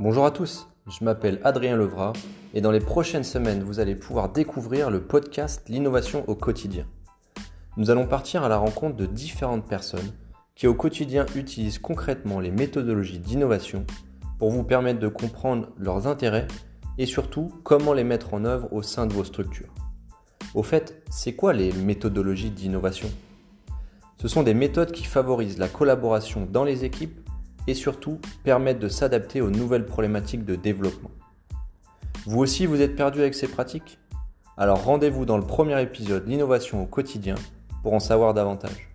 Bonjour à tous, je m'appelle Adrien Levrat et dans les prochaines semaines, vous allez pouvoir découvrir le podcast L'innovation au quotidien. Nous allons partir à la rencontre de différentes personnes qui au quotidien utilisent concrètement les méthodologies d'innovation pour vous permettre de comprendre leurs intérêts et surtout comment les mettre en œuvre au sein de vos structures. Au fait, c'est quoi les méthodologies d'innovation? Ce sont des méthodes qui favorisent la collaboration dans les équipes et surtout permettent de s'adapter aux nouvelles problématiques de développement. Vous aussi, vous êtes perdu avec ces pratiques? Alors rendez-vous dans le premier épisode L'innovation au quotidien pour en savoir davantage.